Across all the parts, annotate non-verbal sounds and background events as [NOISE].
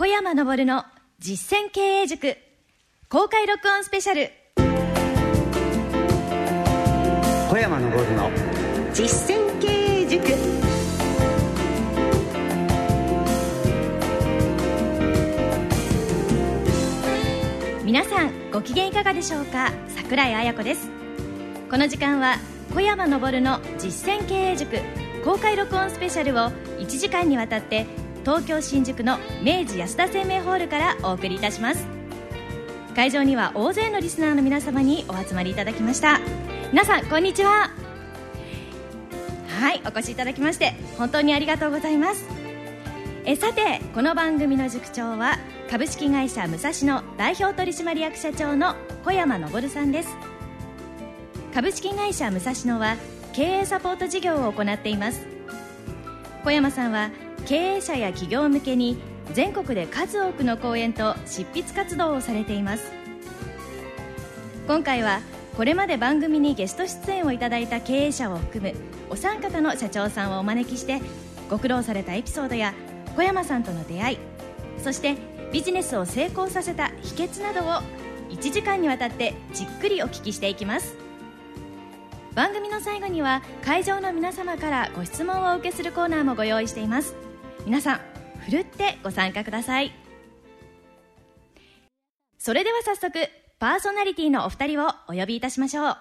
小山昇の実践経営塾。公開録音スペシャル。小山昇の実践経営塾。皆さんご機嫌いかがでしょうか？桜井彩子です。この時間は小山昇の実践経営塾。公開録音スペシャルを1時間にわたって東京新宿の明治安田生命ホールからお送りいたします。会場には大勢のリスナーの皆様にお集まりいただきました。皆さんこんにちは。はいお越しいただきまして本当にありがとうございます。えさてこの番組の塾長は株式会社武蔵野代表取締役社長の小山昇さんです。株式会社武蔵野は経営サポート事業を行っています。小山さんは経営者や企業向けに全国で数多くの講演と執筆活動をされています。今回はこれまで番組にゲスト出演をいただいた経営者を含むお三方の社長さんをお招きしてご苦労されたエピソードや小山さんとの出会いそしてビジネスを成功させた秘訣などを1時間にわたってじっくりお聞きしていきます。番組の最後には会場の皆様からご質問をお受けするコーナーもご用意しています。皆さんふるってご参加ください。それでは早速パーソナリティのお二人をお呼びいたしましょう。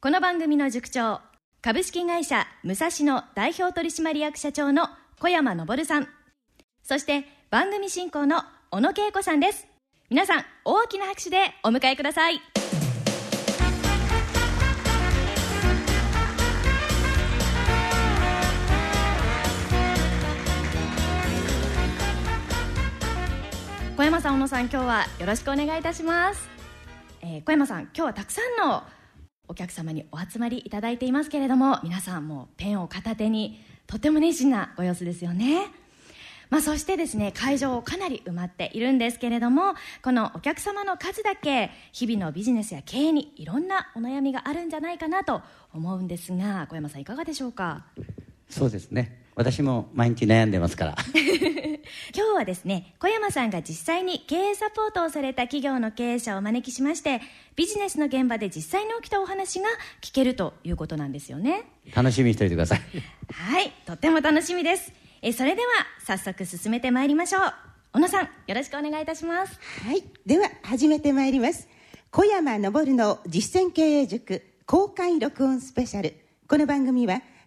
この番組の塾長株式会社武蔵野代表取締役社長の小山昇さん。そして番組進行の小野恵子さんです。皆さん大きな拍手でお迎えください。小山さん小野さん今日はよろしくお願いいたします、えー小山さん今日はたくさんのお客様にお集まりいただいていますけれども皆さんもペンを片手にとても熱心なご様子ですよね。まあ、そしてですね会場かなり埋まっているんですけれどもこのお客様の数だけ日々のビジネスや経営にいろんなお悩みがあるんじゃないかなと思うんですが小山さんいかがでしょうか？そうですね。私も毎日悩んでますから。[LAUGHS] 今日はですね小山さんが実際に経営サポートをされた企業の経営者をお招きしましてビジネスの現場で実際に起きたお話が聞けるということなんですよね。楽しみにしておいてください。はいとっても楽しみです。えそれでは早速進めてまいりましょう。小野さんよろしくお願いいたします。はいでは始めてまいります。小山昇の実践経営塾公開録音スペシャル。この番組は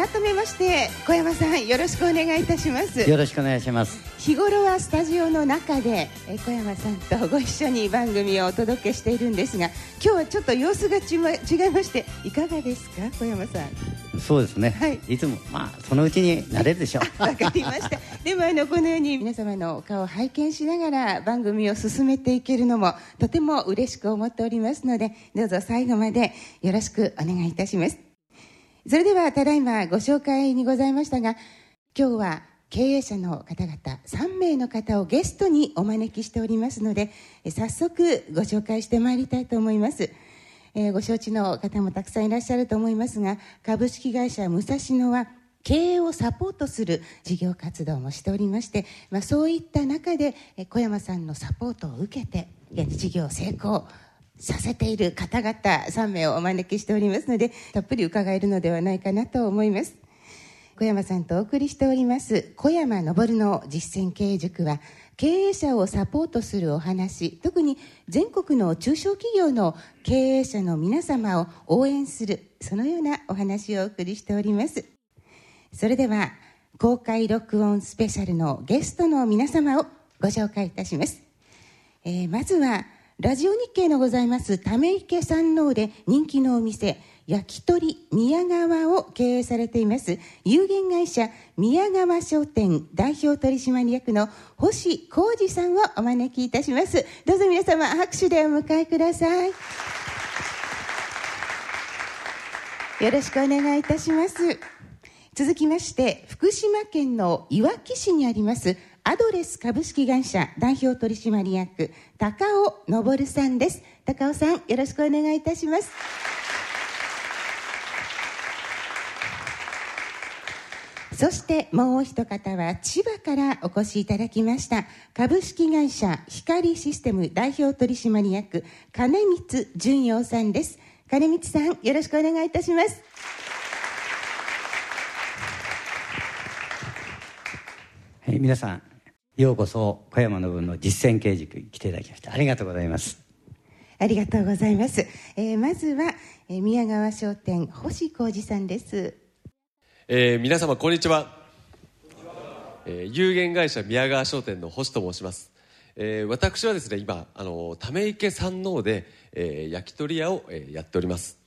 改めまして小山さんよろしくお願いいたします。よろしくお願いします。日頃はスタジオの中でえ小山さんとご一緒に番組をお届けしているんですが今日はちょっと様子がちま違いましていかがですか小山さん？そうですね、はい。いつもまあそのうちになれるでしょう。[LAUGHS] わかりました。でもあのこのように皆様のお顔を拝見しながら番組を進めていけるのもとても嬉しく思っておりますのでどうぞ最後までよろしくお願いいたしますそれではただいまご紹介にございましたが今日は経営者の方々3名の方をゲストにお招きしておりますので早速ご紹介してまいりたいと思います。えーご承知の方もたくさんいらっしゃると思いますが株式会社武蔵野は経営をサポートする事業活動もしておりまして、まあ、そういった中で小山さんのサポートを受けて事業成功させている方々3名をお招きしておりますのでたっぷり伺えるのではないかなと思います。小山さんとお送りしております小山昇の実践経営塾は経営者をサポートするお話特に全国の中小企業の経営者の皆様を応援するそのようなお話をお送りしております。それでは公開録音スペシャルのゲストの皆様をご紹介いたします、えーまずはラジオ日経のございます。ため池山王で人気のお店焼き鳥宮川を経営されています。有限会社宮川商店代表取締役の星浩二さんをお招きいたします。どうぞ皆様拍手でお迎えください。よろしくお願いいたします。続きまして福島県のいわき市にありますアドレス株式会社代表取締役高尾昇さんです。高尾さんよろしくお願いいたします。そしてもう一方は千葉からお越しいただきました株式会社光システム代表取締役金光純陽さんです。金光さんよろしくお願いいたします。はい、皆さんようこそ小山の分の実践刑事来ていただきましてありがとうございます。ありがとうございます、えーまずは、えー宮川商店星浩二さんです。えー皆様こんにちは、えー有限会社宮川商店の星と申します、えー私はですね今あのため池山王で、えー焼き鳥屋を、えーやっております。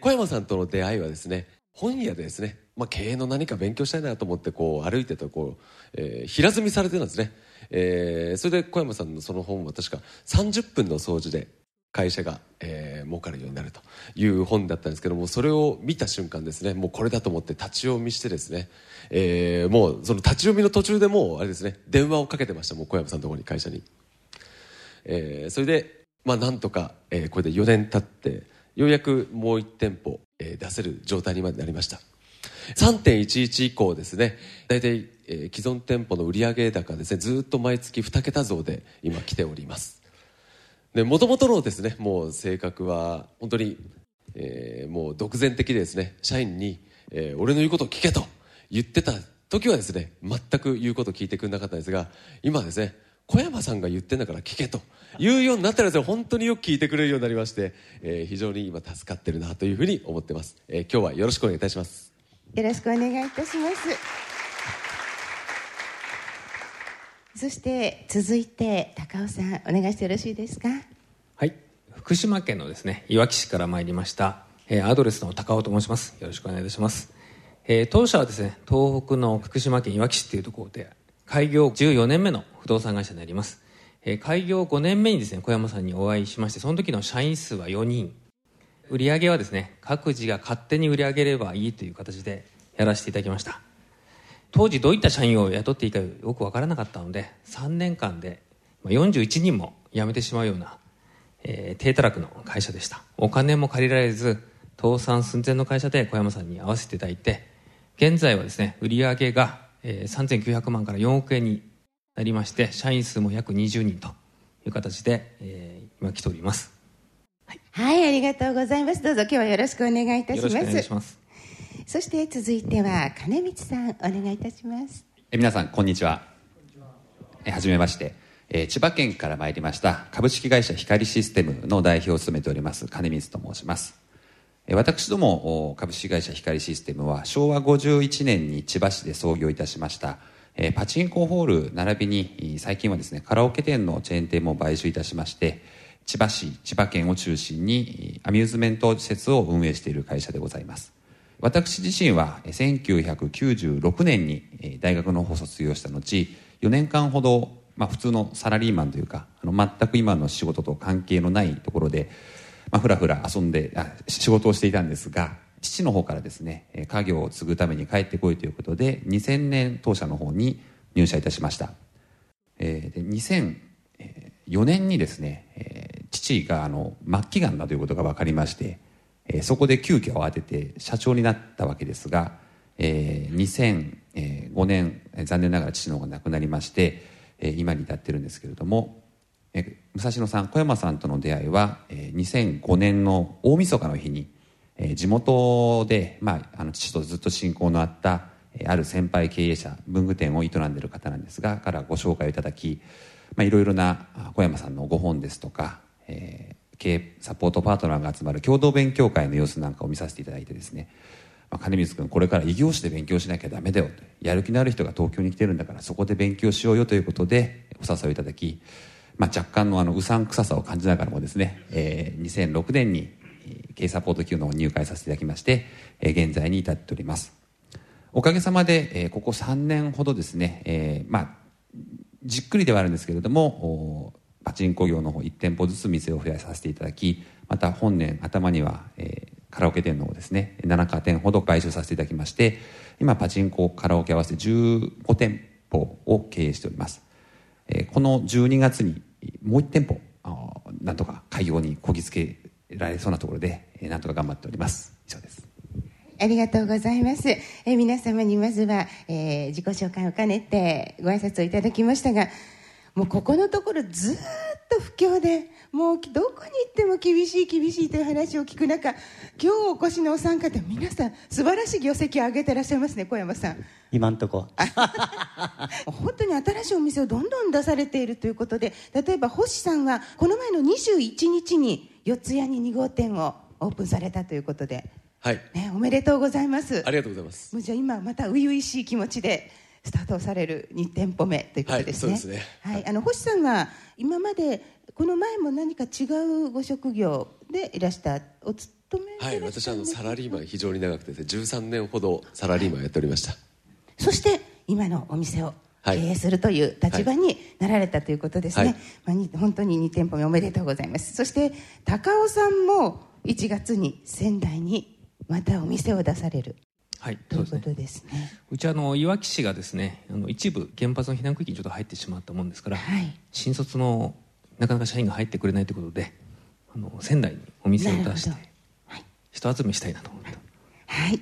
小山さんとの出会いはですね本屋でですね、まあ、経営の何か勉強したいなと思ってこう歩いてたこう、えー平積みされてたんですね、えーそれで小山さんのその本は確か30分の掃除で会社が、えー儲かるようになるという本だったんですけどもそれを見た瞬間ですねもうこれだと思って立ち読みしてですね、えーもうその立ち読みの途中でもうあれですね電話をかけてましたもう小山さんのところに会社に、えーそれでまあなんとか、えーこれで4年経ってようやくもう1店舗、えー出せる状態にまでなりました。3.11以降ですね大体、えー既存店舗の売上高ですねずっと毎月2桁増で今来ております。で元々のですねもう性格は本当に、えーもう独善的でですね社員に、えー俺の言うことを聞けと言ってた時はですね全く言うことを聞いてくれなかったんですが今ですね小山さんが言ってんだから聞けと言うようになったらですね本当によく聞いてくれるようになりまして、えー非常に今助かってるなというふうに思ってます、えー今日はよろしくお願いいたします。よろしくお願いいたします。そして続いて高尾さんお願いしてよろしいですか？はい、福島県のですねいわき市から参りました、えーアドレスの高尾と申します。よろしくお願いいたします、えー当社はですね東北の福島県いわき市っていうところで開業14年目の不動産会社になります、えー開業5年目にですね小山さんにお会いしましてその時の社員数は4人。売上はですね各自が勝手に売り上げればいいという形でやらせていただきました。当時どういった社員を雇っていいかよくわからなかったので3年間で41人も辞めてしまうような、えー低たらくの会社でした。お金も借りられず倒産寸前の会社で小山さんに会わせていただいて現在はですね売り上げが、えー3900万から4億円になりまして社員数も約20人という形で、えー今来ております。はいありがとうございます。どうぞ今日はよろしくお願いいたします。よろしくお願いしますそして続いては金光さんお願いいたします。え皆さんこんにちは。えはじめまして。えー千葉県から参りました株式会社光システムの代表を務めております金光と申します。え私どもお株式会社光システムは昭和51年に千葉市で創業いたしましたえパチンコホール並びに最近はですねカラオケ店のチェーン店も買収いたしまして千葉市千葉県を中心にアミューズメント施設を運営している会社でございます。私自身は1996年に大学の方を卒業した後4年間ほど、まあ、普通のサラリーマンというかあの全く今の仕事と関係のないところで、まあ、ふらふら遊んであ仕事をしていたんですが父の方からですね家業を継ぐために帰ってこいということで2000年当社の方に入社いたしました、えーで2004年にですね、えー父があの末期がんだということが分かりましてえーそこで急遽慌てて社長になったわけですが、えー2005年、残念ながら父の方が亡くなりまして、えー今に至ってるんですけれども、えー武蔵野さん小山さんとの出会いは、えー2005年の大晦日の日に、えー地元で、まあ、あの父とずっと親交のあった、ある先輩経営者文具店を営んでる方なんですがからご紹介をいただき、いろいろな小山さんのご本ですとか、えー経営サポートパートナーが集まる共同勉強会の様子なんかを見させていただいてですね、まあ、金光君これから異業種で勉強しなきゃダメだよとやる気のある人が東京に来てるんだからそこで勉強しようよということでお誘いいただき、まあ、若干のあのうさんくささを感じながらもですね、えー2006年に経営サポート級の入会させていただきまして、えー現在に至っております。おかげさまで、えーここ3年ほどですね、えーまあじっくりではあるんですけれどもパチンコ業の方1店舗ずつ店を増やさせていただきまた本年頭には、えーカラオケ店のをですね7カ店ほど買収させていただきまして今パチンコカラオケ合わせて15店舗を経営しております、えーこの12月にもう1店舗なんとか開業にこぎつけられそうなところで、えーなんとか頑張っております。以上です。ありがとうございます。えー皆様にまずは、えー自己紹介を兼ねてご挨拶をいただきましたが、もうここのところずーっと不況で、もうどこに行っても厳しい厳しいという話を聞く中、今日お越しのお三方、皆さん素晴らしい業績を上げてらっしゃいますね、小山さん。今んとこ本当に新しいお店をどんどん出されているということで例えば星さんはこの前の21日に四谷に2号店をオープンされたということで、はい。ね、おめでとうございます。ありがとうございます。もうじゃあ今また初々しい気持ちでスタートをされる2店舗目ということですね。はいそうですね。はい、あの星さんは今までこの前も何か違うご職業でいらしたお勤めはい私はあのサラリーマン非常に長くてですね13年ほどサラリーマンやっておりました。そして今のお店を経はい。営するという立場になられたということですね、はい。まあに本当に2店舗目おめでとうございます。そして高尾さんも1月に仙台にまたお店を出されるはいといううことそですね。うちあのいわき市がですねあの一部原発の避難区域にちょっと入ってしまったもんですから、はい。新卒のなかなか社員が入ってくれないということであの仙台にお店を出してはい。人集めしたいなと思って。はい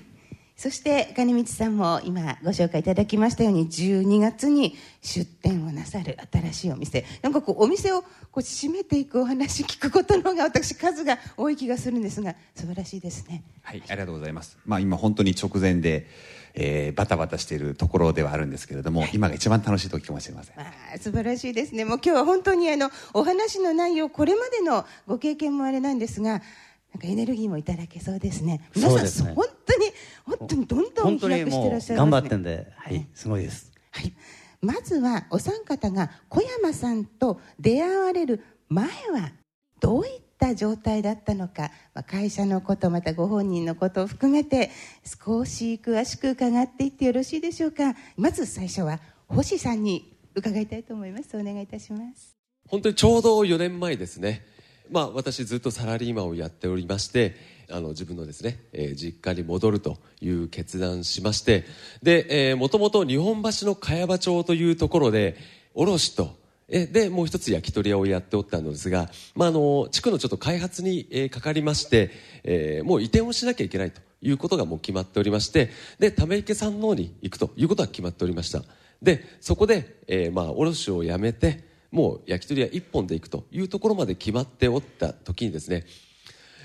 そして金光さんも今ご紹介いただきましたように12月に出店をなさる新しいお店なんかこうお店をこう閉めていくお話聞くことの方が私数が多い気がするんですが素晴らしいですねはい、ありがとうございます。まあ今本当に直前で、えーバタバタしているところではあるんですけれども、今が一番楽しい時かもしれません。あー素晴らしいですね。もう今日は本当にあのお話の内容、これまでのご経験もあれなんですが、なんかエネルギーもいただけそうですね。皆さん、ね本当に本当にどんどん飛躍してらっしゃいます、ね。う頑張ってんで、はい、すごいです。はい。まずはお三方が小山さんと出会われる前はどういった状態だったのか、まあ、会社のことまたご本人のことを含めて少し詳しく伺っていってよろしいでしょうかまず最初は星さんに伺いたいと思いますお願いいたします本当にちょうど4年前ですね、まあ、私ずっとサラリーマンをやっておりましてあの自分のですね、えー実家に戻るという決断しましてで、もともと日本橋の茅場町というところで卸とえでもう一つ焼き鳥屋をやっておったのですが、まあ、あの地区のちょっと開発に、えーかかりまして、えーもう移転をしなきゃいけないということがもう決まっておりましてでため池山王に行くということは決まっておりました。でそこで、えーまあ、卸をやめてもう焼き鳥屋一本で行くというところまで決まっておった時にですね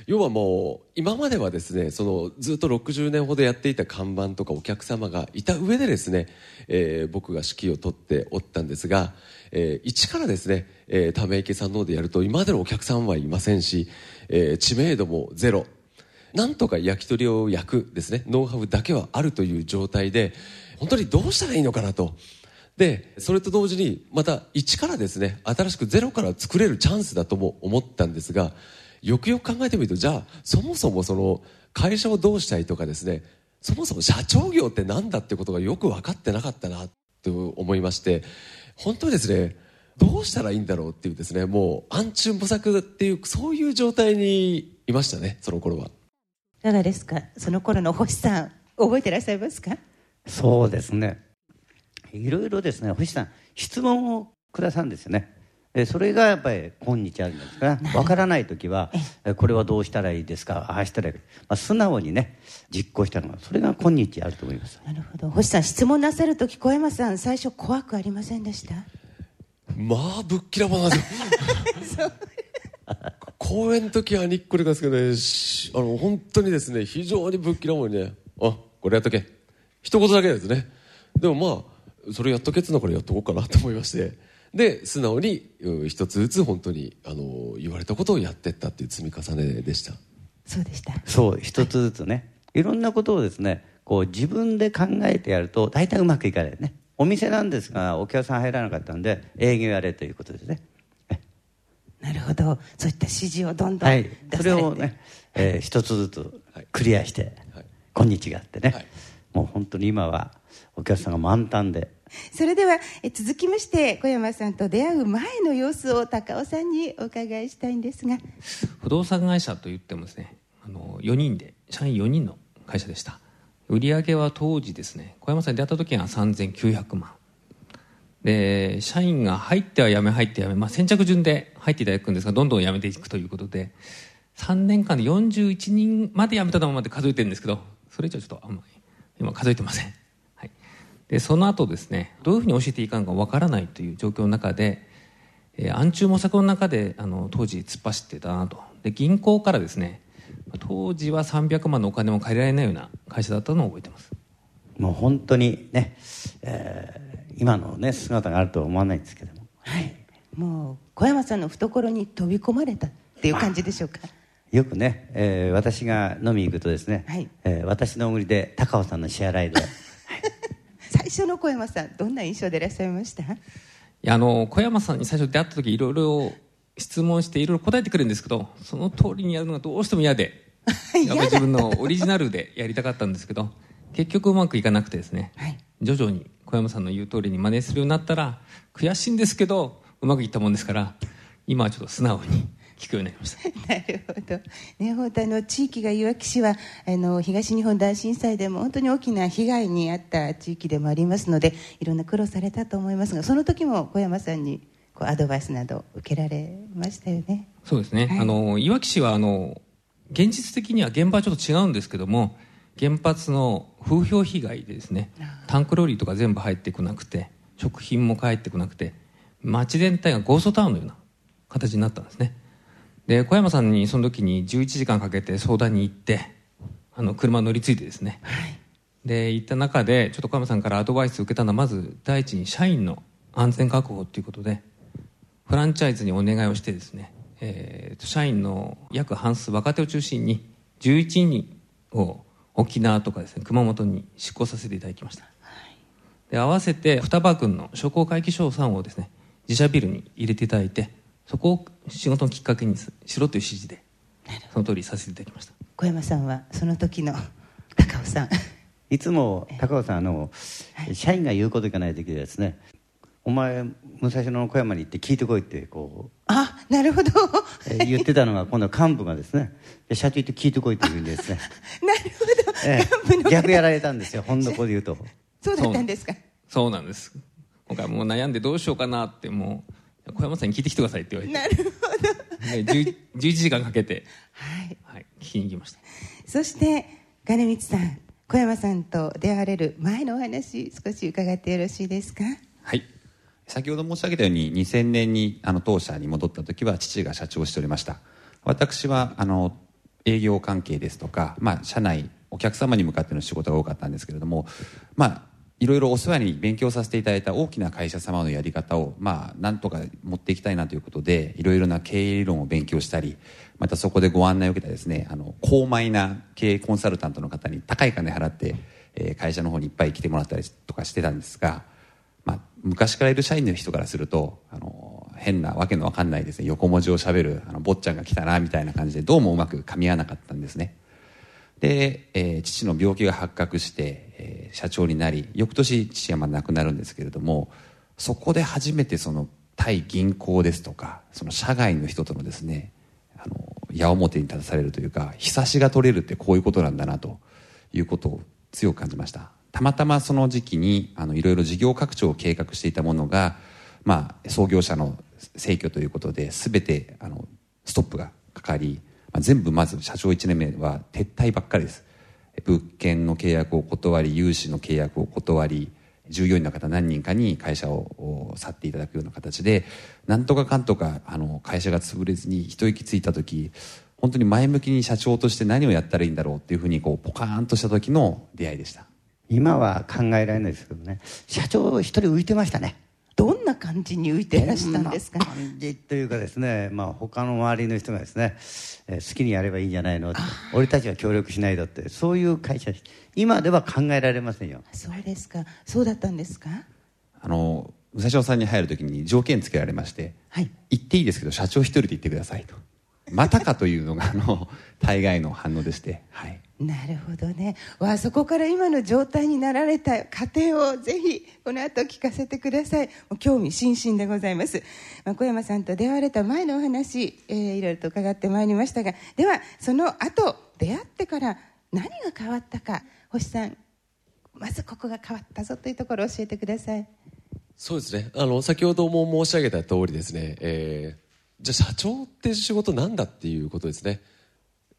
要はもう今まではですねそのずっと60年ほどやっていた看板とかお客様がいた上でですね、えー僕が指揮を取っておったんですが、えー一からですね、えーため池さんの方でやると今までのお客さんはいませんし、えー知名度もゼロ。なんとか焼き鳥を焼くですねノウハウだけはあるという状態で本当にどうしたらいいのかなとでそれと同時にまた一からですね新しくゼロから作れるチャンスだとも思ったんですがよくよく考えてみるとじゃあそもそもその会社をどうしたいとかですねそもそも社長業って何だってことがよく分かってなかったなと思いまして本当にですねどうしたらいいんだろうっていうですねもう暗中模索っていうそういう状態にいましたねその頃は。いかがですか？その頃の星さん覚えてらっしゃいますか？そうですね。いろいろですね、星さん、質問をくださるんですよね。えそれがやっぱり今日あるんですか？ら、わからないときは、えこれはどうしたらいいですか、ああしたらいい、まあ、素直にね、実行したのが、それが今日あると思います。なるほど。星さん質問なさる時小山さん最初怖くありませんでした？まあぶっきらぼうなんですよ。[LAUGHS] 公演の時はにっこりなんですけどねしあの本当にですね非常にぶっきらぼうにねあこれやっとけ。一言だけですね。でもまあそれやっとけっつうのからやっとこうかなと思いまして。で素直にうん一つずつ本当にあの言われたことをやってったっていう積み重ねでした。そうでした。そう、一つずつね、いろんなことをですね、こう自分で考えてやると、大体うまくいかないね。お店なんですが、お客さん入らなかったんで、営業やれということですね。なるほど。そういった指示をどんどんはい。出されて、それをね、えー一つずつクリアして、はい。今日があってね、はい。もう本当に今はお客さんが満タンでそれでは続きまして小山さんと出会う前の様子を高尾さんにお伺いしたいんですが。不動産会社といってもですねあの4人で社員4人の会社でした。売上は当時ですね小山さんに出会った時は3900万。で社員が入っては辞め入って辞め、まあ、先着順で入っていただくんですがどんどん辞めていくということで3年間で41人まで辞めたままで数えてるんですけどそれ以上ちょっとあんまり今数えてません、でその後ですねどういうふうに教えていいかのかわからないという状況の中で、えー暗中模索の中であの当時突っ走ってたなと。で銀行からですね当時は300万のお金も借りられないような会社だったのを覚えてます。もう本当にね、えー今のね姿があるとは思わないんですけども。はい。もう小山さんの懐に飛び込まれたっていう感じでしょうか。よくね、えー私が飲みに行くとですね、はい。えー私のおごりで高尾さんの支払いで最初の小山さんどんな印象でいらっしゃいました？いやあの小山さんに最初出会った時いろいろ質問していろいろ答えてくれるんですけどその通りにやるのがどうしても嫌でやっぱり自分のオリジナルでやりたかったんですけど結局うまくいかなくてですね、はい。徐々に小山さんの言う通りに真似するようになったら悔しいんですけどうまくいったもんですから今はちょっと素直に聞くようになりました。[LAUGHS] なるほど、ね、本当あの地域がいわき市はあの東日本大震災でも本当に大きな被害に遭った地域でもありますのでいろんな苦労されたと思いますがその時も小山さんにこうアドバイスなど受けられましたよね。そうですね、はい。あのいわき市はあの現実的には現場はちょっと違うんですけども原発の風評被害でですねタンクローリーとか全部入ってこなくて食品も帰ってこなくて街全体がゴーストタウンのような形になったんですねで小山さんにその時に11時間かけて相談に行ってあの車乗り継いでですね、で行った中でちょっと小山さんからアドバイスを受けたのはまず第一に社員の安全確保ということでフランチャイズにお願いをしてですね、えーと社員の約半数若手を中心に11人を沖縄とかですね熊本に出向させていただきました、で合わせて双葉郡の商工会議所さんをですね自社ビルに入れていただいてそこを仕事のきっかけにしろという指示でその通りさせていただきました。小山さんはその時の高尾さん。いつも高尾さんあの、社員が言うこといかない時でですね。お前武蔵野の小山に行って聞いてこいってこうあなるほど。えー言ってたのが今度は幹部がですねで社長行って聞いてこいって言うんですね、[LAUGHS] なるほど、え幹部逆やられたんですよ。本の子で言うと。[LAUGHS] そうだったんですか。そうなんです。今回もう悩んでどうしようかなってもう小山さんに聞いてきてくださいって言われなるほど。てで10 11時間かけて、はい。はい、聞きに行きました。そして金光さん小山さんと出会われる前のお話少し伺ってよろしいですか？はい。先ほど申し上げたように2000年にあの当社に戻った時は父が社長をしておりました。私はあの営業関係ですとか、まあ、社内お客様に向かっての仕事が多かったんですけれどもまあいろいろお世話に勉強させていただいた大きな会社様のやり方をまあなんとか持っていきたいなということでいろいろな経営理論を勉強したりまたそこでご案内を受けたですねあの高邁な経営コンサルタントの方に高い金払って、えー会社の方にいっぱい来てもらったりとかしてたんですがまあ、昔からいる社員の人からするとあの変なわけのわかんないですね横文字をしゃべるあの坊ちゃんが来たなみたいな感じでどうもうまく噛み合わなかったんですね。で、えー父の病気が発覚して、えー社長になり翌年父はまあ亡くなるんですけれどもそこで初めてその対銀行ですとかその社外の人とのですねあの矢面に立たされるというかひさしが取れるってこういうことなんだなということを強く感じました。たまたまその時期にあのいろいろ事業拡張を計画していたものが、まあ、創業者の逝去ということで全てあのストップがかかり、全部まず社長1年目は撤退ばっかりです。物件の契約を断り融資の契約を断り従業員の方何人かに会社を去っていただくような形でなんとかかんとかあの会社が潰れずに一息ついた時本当に前向きに社長として何をやったらいいんだろうっていうふうにこうポカーンとした時の出会いでした。今は考えられないですけどね。社長一人浮いてましたね。んな感じに浮いてらしたんですか？どんな感じというかですね、まあ、他の周りの人がですね、えー好きにやればいいんじゃないの？って俺たちは協力しないだってそういう会社今では考えられませんよ。そうですか。そうだったんですか？あの武蔵野さんに入る時に条件つけられまして、はい。言っていいですけど社長一人で言ってくださいと。またかというのがあの大概の反応でしてはいなるほどね。わそこから今の状態になられた過程をぜひこの後聞かせてください。興味津々でございます、まあ、小山さんと出会われた前のお話、えーいろいろと伺ってまいりましたがではその後出会ってから何が変わったか星さんまずここが変わったぞというところを教えてください。そうですね。あの先ほども申し上げた通りですね、えーじゃあ社長って仕事なんだっていうことですね。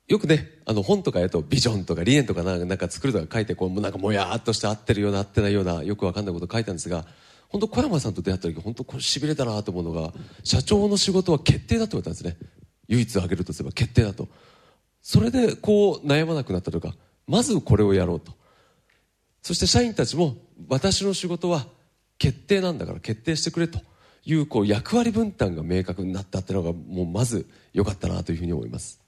よくねあの本とかやるとビジョンとか理念とかなんか作るとか書いてこうなんかもやーっとして合ってるような合ってないようなよくわかんないこと書いたんですが本当小山さんと出会った時本当これ痺れたなと思うのが社長の仕事は決定だと言われたんですね。唯一挙げるとすれば決定だと。それでこう悩まなくなったというかまずこれをやろうと。そして社員たちも私の仕事は決定なんだから決定してくれと。いうこう役割分担が明確になったっていうのがもうまず良かったなというふうに思います。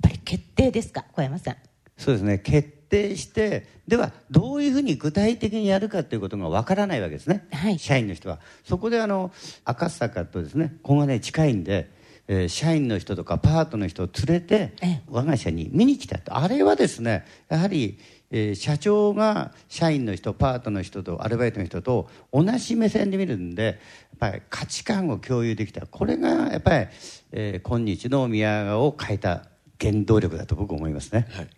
ぱり決定ですか小山さん。そうですね。決定してではどういうふうに具体的にやるかということがわからないわけですね、はい。社員の人は。そこであの赤坂とですねここがね近いんで、えー社員の人とかパートの人を連れてええ。我が社に見に来たと。あれはですねやはり、えー社長が社員の人パートの人とアルバイトの人と同じ目線で見るんでやっぱり価値観を共有できた。これがやっぱり、えー今日の宮川を変えた原動力だと僕は思いますね。はい。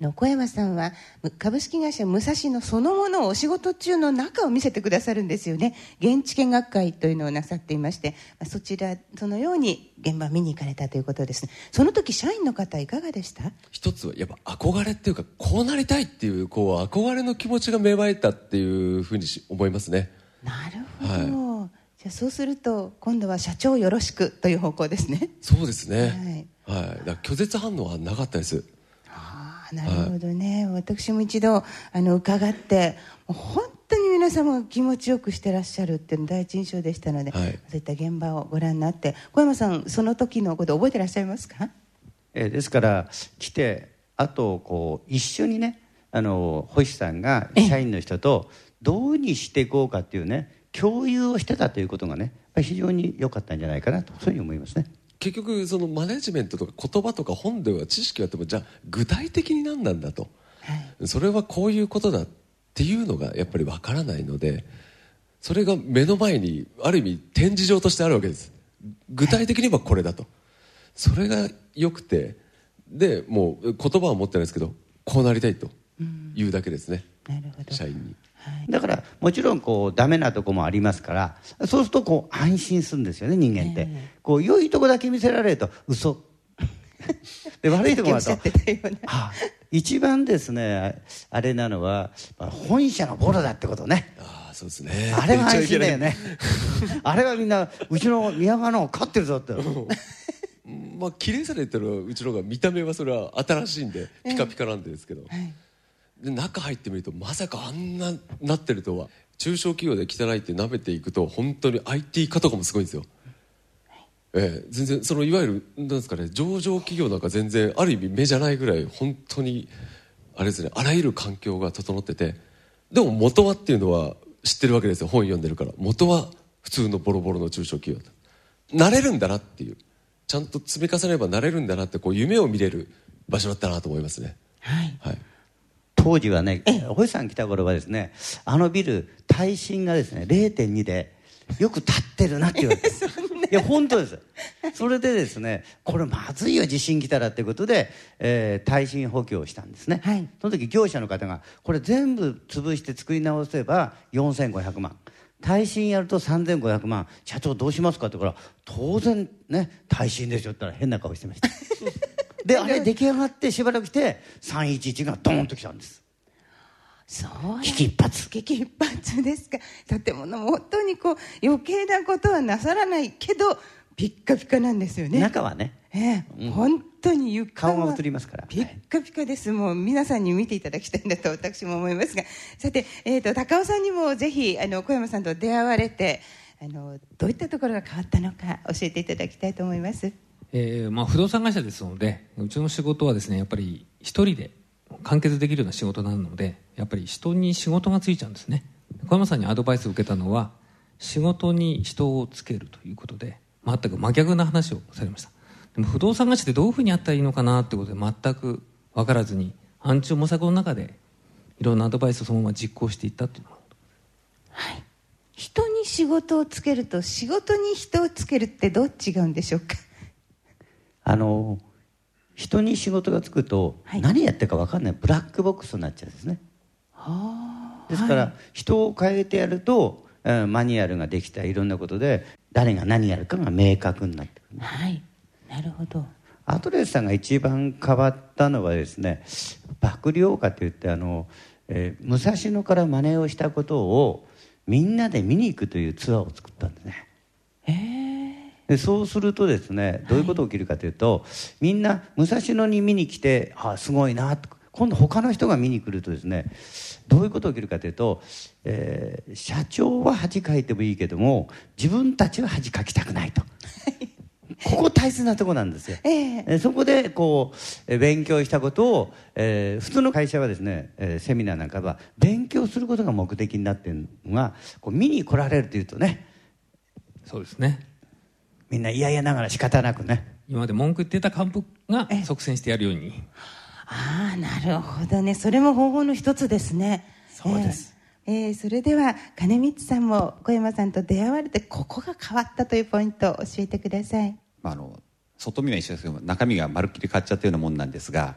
あの小山さんはむ株式会社武蔵野そのものをお仕事中の中を見せてくださるんですよね。現地見学会というのをなさっていましてまあそちらそのように現場を見に行かれたということです。ねその時社員の方いかがでした？一つはやっぱ憧れっていうかこうなりたいっていうこう憧れの気持ちが芽生えたっていうふうにし思いますね。なるほど、じゃあそうすると今度は社長よろしくという方向ですね。そうですね。はい、だから拒絶反応はなかったです。ああなるほどね、私も一度あの伺ってもう本当に皆様が気持ちよくしてらっしゃるっていうの第一印象でしたので、はい。そういった現場をご覧になって小山さんその時のこと覚えてらっしゃいますか？えーですから来てあとこう一緒にねあの星さんが社員の人とどうにしていこうかっていうね共有をしてたということがね非常に良かったんじゃないかなとそういうふうに思いますね。結局そのマネジメントとか言葉とか本では知識はあってもじゃあ具体的に何なんだと、それはこういうことだっていうのがやっぱりわからないのでそれが目の前にある意味展示場としてあるわけです。具体的に言えばこれだと。それが良くてでもう言葉は持ってないですけどこうなりたいというだけですね、なるほど。社員にだからもちろんこうダメなとこもありますからそうするとこう安心するんですよね人間って、こう良いとこだけ見せられると嘘。[LAUGHS] で悪いところだとさっきおっしゃってたようなあ一番ですねあれなのはまあ本社のボロだってことね。ああそうですね。あれは安心だよね。[LAUGHS] あれはみんなうちの宮川の勝ってるぞって。まあ綺麗さで言ったらうちの方が見た目はそれは新しいんでピカピカなんですけど、で中入ってみるとまさかあんななってるとは。中小企業で汚いって舐めていくと本当に IT 化とかもすごいんですよ、ええ全然そのいわゆるなんですかね上場企業なんか全然ある意味目じゃないぐらい本当にあれですねあらゆる環境が整っててでも元はっていうのは知ってるわけですよ本読んでるから。元は普通のボロボロの中小企業。だなれるんだなっていう。ちゃんと積み重ねればなれるんだなってこう夢を見れる場所だったなと思いますね。はい。はい当時はね星さん来た頃はですねあのビル耐震がですね0.2でよく立ってるなって言われて。[LAUGHS] いや本当です。それでですねこれまずいよ地震来たらっていうことで、えー耐震補強をしたんですね、はい。その時業者の方がこれ全部潰して作り直せば4500万。耐震やると3500万。社長どうしますかって言うから当然ね耐震でしょって言ったら変な顔してました [LAUGHS] であれ出来上がってしばらくして311がドーンと来たんです。そう危機一髪。危機一髪ですか。建物も本当にこう余計なことはなさらないけどピッカピカなんですよね。中はね。ええ。本当に床は顔が映りますから。ピッカピカです。もう皆さんに見ていただきたいんだと私も思いますが。さて、えー、と高尾さんにもぜひあの小山さんと出会われてあのどういったところが変わったのか教えていただきたいと思いますえーまあ、不動産会社ですのでうちの仕事はですねやっぱり一人で完結できるような仕事なのでやっぱり人に仕事がついちゃうんですね。小山さんにアドバイスを受けたのは仕事に人をつけるということで全く真逆な話をされました。でも不動産会社ってどういうふうにやったらいいのかなってことで全く分からずに暗中模索の中でいろんなアドバイスをそのまま実行していったっていうのはい。人に仕事をつけると仕事に人をつけるってどう違うんでしょうか？あの人に仕事がつくと、はい。何やってるか分かんないブラックボックスになっちゃうんですね。ですから、人を変えてやると、えーマニュアルができたいろんなことで誰が何やるかが明確になってくる。はい。なるほど。アトレスさんが一番変わったのはですね幕僚下といってあの、えー武蔵野から真似をしたことをみんなで見に行くというツアーを作ったんですねでそうするとですねどういうことが起きるかというと、みんな武蔵野に見に来てあすごいなと今度他の人が見に来るとですねどういうことが起きるかというと、えー社長は恥かいてもいいけども自分たちは恥かきたくないと。[LAUGHS] ここ大切なところなんですよ、ええ。えそこでこうえ勉強したことを、えー普通の会社はですね、えーセミナーなんかは勉強することが目的になっているのがこう見に来られるというとね。そうですねみんな嫌々ながら仕方なくね。今まで文句言ってた幹部が即戦してやるように。ああなるほどね。それも方法の一つですね。そうです、えーえーそれでは金光さんも小山さんと出会われてここが変わったというポイントを教えてください。まあ、あの外見は一緒ですけど中身がまるっきり変わっちゃったようなもんなんですが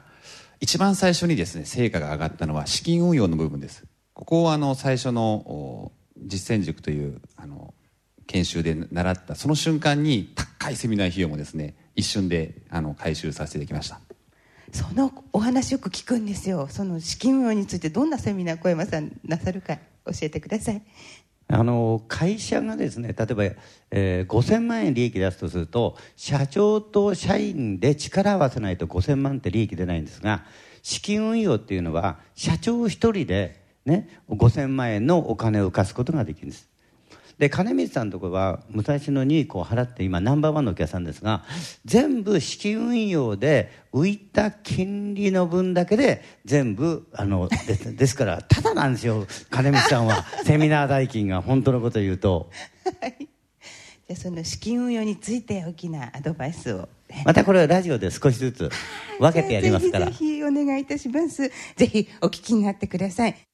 一番最初にですね成果が上がったのは資金運用の部分です。ここをあの最初のお実践塾というあの研修で習ったその瞬間に高いセミナー費用もですね一瞬であの回収させてできました。そのお話よく聞くんですよ。その資金運用についてどんなセミナー小山さんなさるか教えてください。あの会社がですね例えば、えー5000万円利益出すとすると社長と社員で力を合わせないと5000万って利益出ないんですが資金運用っていうのは社長一人で、ね、5000万円のお金を浮かすことができるんですで金光さんのところは武蔵野にこう払って今ナンバーワンのお客さんですが全部資金運用で浮いた金利の分だけで全部あのでですからただなんですよ金光さんは。[LAUGHS] セミナー代金が本当のことを言うと。じゃあその資金運用について大きなアドバイスを。またこれはラジオで少しずつ分けてやりますから。ぜひぜひお願いいたします。ぜひお聞きになってください